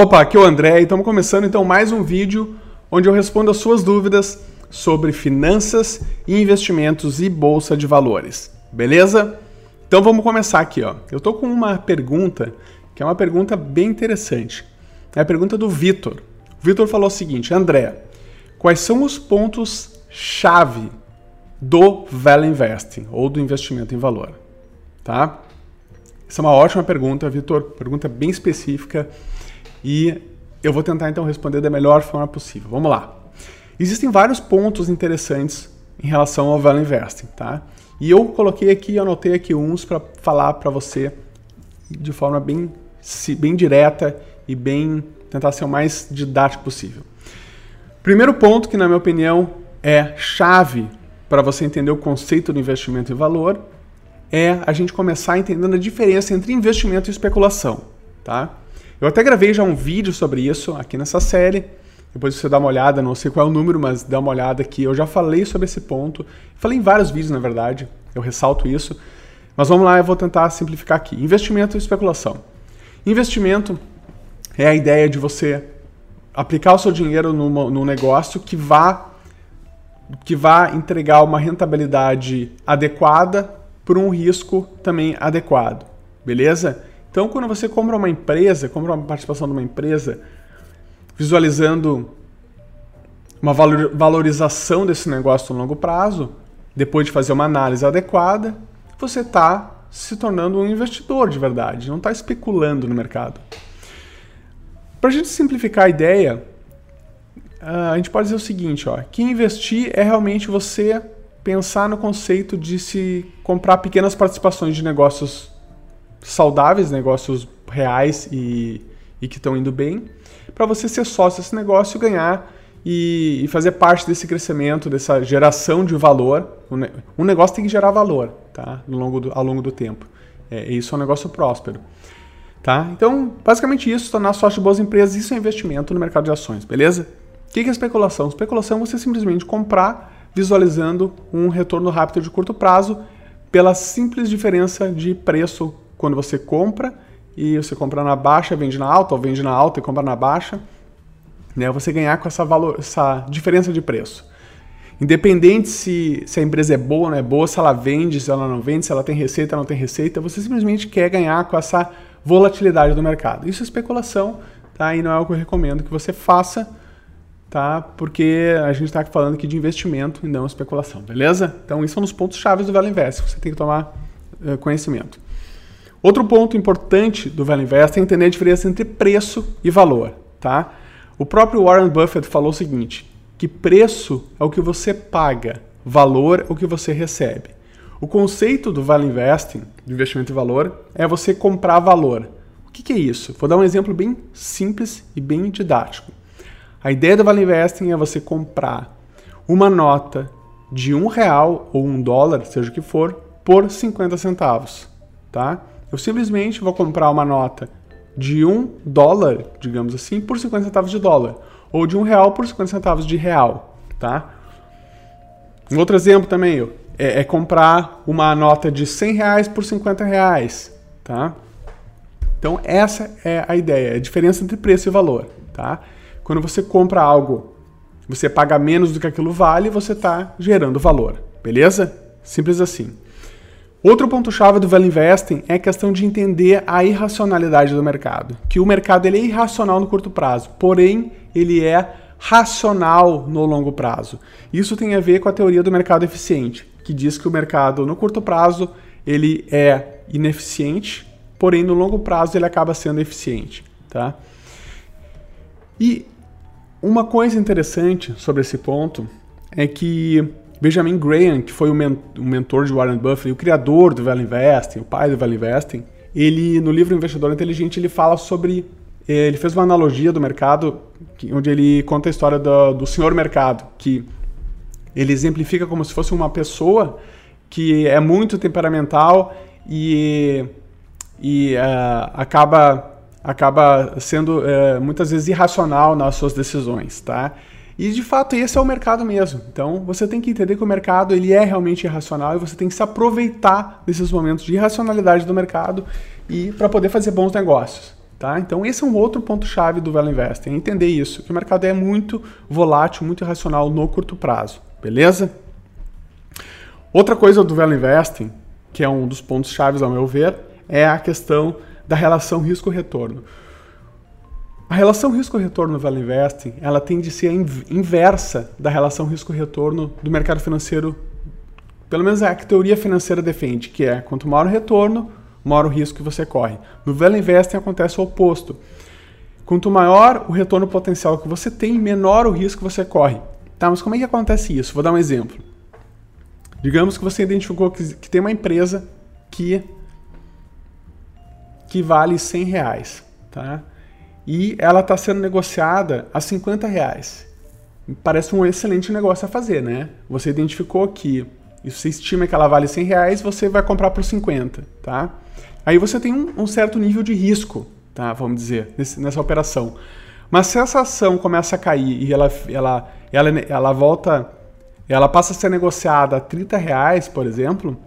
Opa, aqui é o André e estamos começando então mais um vídeo onde eu respondo as suas dúvidas sobre finanças, investimentos e bolsa de valores. Beleza? Então vamos começar aqui, ó. Eu tô com uma pergunta que é uma pergunta bem interessante. É a pergunta do Vitor. O Vitor falou o seguinte: André, quais são os pontos chave do value investing ou do investimento em valor? Tá? Essa é uma ótima pergunta, Vitor. Pergunta bem específica e eu vou tentar então responder da melhor forma possível. Vamos lá. Existem vários pontos interessantes em relação ao value investing, tá? E eu coloquei aqui, anotei aqui uns para falar para você de forma bem, bem direta e bem tentar ser o mais didático possível. Primeiro ponto que na minha opinião é chave para você entender o conceito do investimento em valor é a gente começar entendendo a diferença entre investimento e especulação, tá? Eu até gravei já um vídeo sobre isso aqui nessa série. Depois você dá uma olhada, não sei qual é o número, mas dá uma olhada aqui. Eu já falei sobre esse ponto. Falei em vários vídeos, na verdade. Eu ressalto isso. Mas vamos lá, eu vou tentar simplificar aqui. Investimento e especulação. Investimento é a ideia de você aplicar o seu dinheiro numa, num negócio que vá que vá entregar uma rentabilidade adequada por um risco também adequado. Beleza? Então, quando você compra uma empresa, compra uma participação de uma empresa, visualizando uma valorização desse negócio no longo prazo, depois de fazer uma análise adequada, você está se tornando um investidor de verdade, não está especulando no mercado. Para a gente simplificar a ideia, a gente pode dizer o seguinte: ó, que investir é realmente você pensar no conceito de se comprar pequenas participações de negócios saudáveis, negócios reais e, e que estão indo bem, para você ser sócio desse negócio, ganhar e, e, fazer parte desse crescimento, dessa geração de valor. Um negócio tem que gerar valor tá? ao, longo do, ao longo do tempo. É, isso é um negócio próspero. Tá? Então, basicamente isso, tornar sócio de boas empresas, isso é investimento no mercado de ações, beleza? O que é especulação? Especulação é você simplesmente comprar visualizando um retorno rápido de curto prazo pela simples diferença de preço quando você compra e você compra na baixa, vende na alta, ou vende na alta e compra na baixa, né? Você ganhar com essa, valor, essa diferença de preço. Independente se, se a empresa é boa ou não é boa, se ela vende, se ela não vende, se ela tem receita ou não tem receita, você simplesmente quer ganhar com essa volatilidade do mercado. Isso é especulação, tá? E não é o que eu recomendo que você faça, tá? Porque a gente está falando aqui de investimento e não especulação, beleza? Então, isso são os pontos chaves do Velo Invest, você tem que tomar uh, conhecimento. Outro ponto importante do Value Invest é entender a diferença entre preço e valor, tá? O próprio Warren Buffett falou o seguinte, que preço é o que você paga, valor é o que você recebe. O conceito do Value Investing, de investimento em valor, é você comprar valor. O que, que é isso? Vou dar um exemplo bem simples e bem didático. A ideia do Value Investing é você comprar uma nota de um real ou um dólar, seja o que for, por 50 centavos, tá? Eu simplesmente vou comprar uma nota de um dólar, digamos assim, por 50 centavos de dólar, ou de um real por 50 centavos de real, tá? Um outro exemplo também é, é comprar uma nota de 100 reais por 50 reais, tá? Então essa é a ideia, é a diferença entre preço e valor, tá? Quando você compra algo, você paga menos do que aquilo vale, você está gerando valor, beleza? Simples assim. Outro ponto-chave do Value Investing é a questão de entender a irracionalidade do mercado. Que o mercado ele é irracional no curto prazo, porém ele é racional no longo prazo. Isso tem a ver com a teoria do mercado eficiente, que diz que o mercado no curto prazo ele é ineficiente, porém no longo prazo ele acaba sendo eficiente, tá? E uma coisa interessante sobre esse ponto é que Benjamin Graham, que foi o, men o mentor de Warren Buffett, o criador do Value Investing, o pai do Value Investing, ele no livro Investidor Inteligente ele fala sobre eh, ele fez uma analogia do mercado onde ele conta a história do, do senhor mercado, que ele exemplifica como se fosse uma pessoa que é muito temperamental e, e uh, acaba, acaba sendo uh, muitas vezes irracional nas suas decisões, tá? E de fato esse é o mercado mesmo. Então você tem que entender que o mercado ele é realmente irracional e você tem que se aproveitar desses momentos de irracionalidade do mercado e para poder fazer bons negócios. Tá? Então esse é um outro ponto-chave do Value Investing, é entender isso, que o mercado é muito volátil, muito irracional no curto prazo, beleza? Outra coisa do Value Investing, que é um dos pontos chaves ao meu ver, é a questão da relação risco-retorno. A relação risco-retorno no Value Investing, ela tende a ser inversa da relação risco-retorno do mercado financeiro, pelo menos é a que a teoria financeira defende, que é quanto maior o retorno, maior o risco que você corre. No Value Investing acontece o oposto. Quanto maior o retorno potencial que você tem, menor o risco que você corre. Tá, mas como é que acontece isso? Vou dar um exemplo. Digamos que você identificou que, que tem uma empresa que, que vale 100 reais, tá? E ela está sendo negociada a 50 reais. Parece um excelente negócio a fazer, né? Você identificou que você estima que ela vale 100 reais, você vai comprar por 50, tá? Aí você tem um, certo nível de risco, tá? Vamos dizer, nessa operação. Mas se essa ação começa a cair e ela, ela, ela, ela volta, ela passa a ser negociada a 30 reais, por exemplo,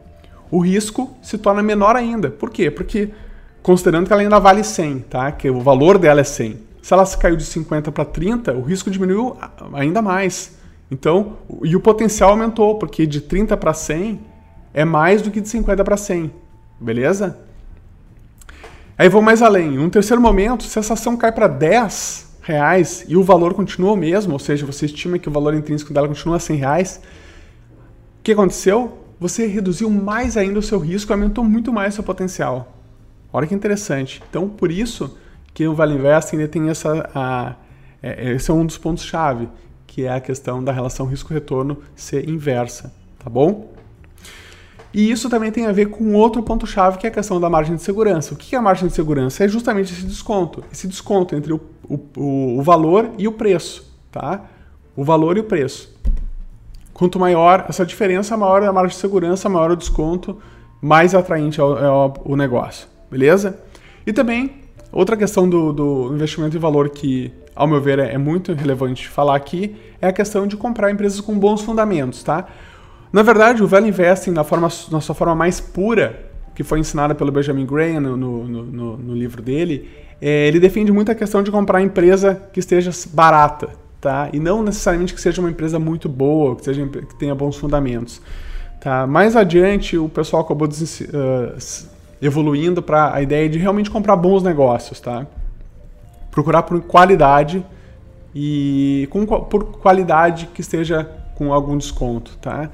o risco se torna menor ainda. Por quê? Porque considerando que ela ainda vale 100, tá? Que o valor dela é 100. Se ela caiu de 50 para 30, o risco diminuiu ainda mais. Então, e o potencial aumentou, porque de 30 para 100 é mais do que de 50 para 100. Beleza? Aí vou mais além. Num terceiro momento, se essa ação cai para 10 reais e o valor continua o mesmo, ou seja, você estima que o valor intrínseco dela continua a 100 reais, o que aconteceu? Você reduziu mais ainda o seu risco, aumentou muito mais o seu potencial. Olha que interessante. Então, por isso que o Vale Invest ainda tem essa... A, é, esse é um dos pontos-chave, que é a questão da relação risco-retorno ser inversa, tá bom? E isso também tem a ver com outro ponto-chave, que é a questão da margem de segurança. O que é a margem de segurança? É justamente esse desconto. Esse desconto entre o, o, o valor e o preço, tá? O valor e o preço. Quanto maior essa diferença, maior a margem de segurança, maior o desconto, mais atraente é o, é o negócio, beleza? E também, outra questão do, do investimento em valor que ao meu ver, é muito relevante falar aqui, é a questão de comprar empresas com bons fundamentos, tá? Na verdade, o Value Investing, na, forma, na sua forma mais pura, que foi ensinada pelo Benjamin Graham no, no, no, no livro dele, é, ele defende muito a questão de comprar empresa que esteja barata, tá? E não necessariamente que seja uma empresa muito boa, que, seja, que tenha bons fundamentos. Tá? Mais adiante, o pessoal acabou uh, evoluindo para a ideia de realmente comprar bons negócios, tá? procurar por qualidade e com, por qualidade que esteja com algum desconto, tá?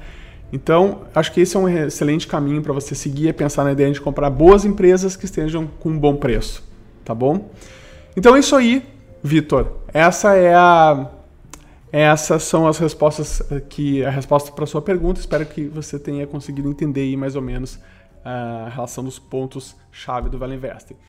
Então, acho que esse é um excelente caminho para você seguir e pensar na ideia de comprar boas empresas que estejam com um bom preço, tá bom? Então é isso aí, Vitor. Essa é a essas são as respostas que a resposta para sua pergunta. Espero que você tenha conseguido entender aí mais ou menos a relação dos pontos chave do Vale Investing.